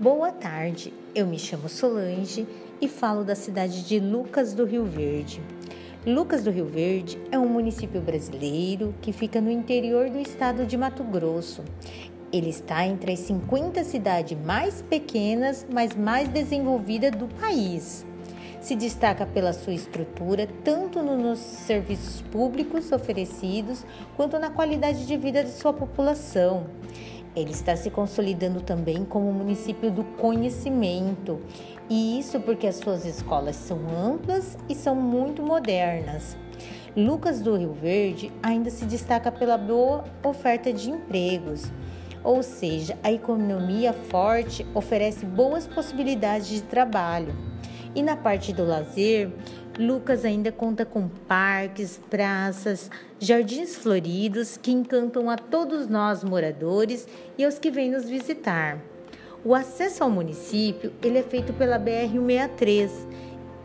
Boa tarde, eu me chamo Solange e falo da cidade de Lucas do Rio Verde. Lucas do Rio Verde é um município brasileiro que fica no interior do estado de Mato Grosso. Ele está entre as 50 cidades mais pequenas, mas mais desenvolvidas do país. Se destaca pela sua estrutura, tanto nos serviços públicos oferecidos, quanto na qualidade de vida de sua população. Ele está se consolidando também como município do conhecimento, e isso porque as suas escolas são amplas e são muito modernas. Lucas do Rio Verde ainda se destaca pela boa oferta de empregos, ou seja, a economia forte oferece boas possibilidades de trabalho. E na parte do lazer, Lucas ainda conta com parques, praças, jardins floridos que encantam a todos nós moradores e aos que vêm nos visitar. O acesso ao município ele é feito pela BR-163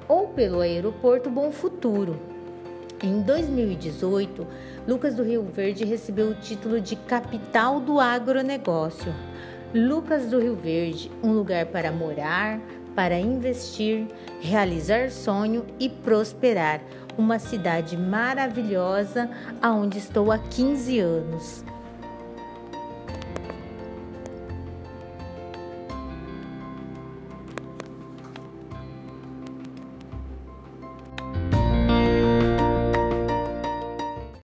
ou pelo aeroporto Bom Futuro. Em 2018, Lucas do Rio Verde recebeu o título de Capital do Agronegócio. Lucas do Rio Verde, um lugar para morar, para investir, realizar sonho e prosperar. Uma cidade maravilhosa aonde estou há 15 anos.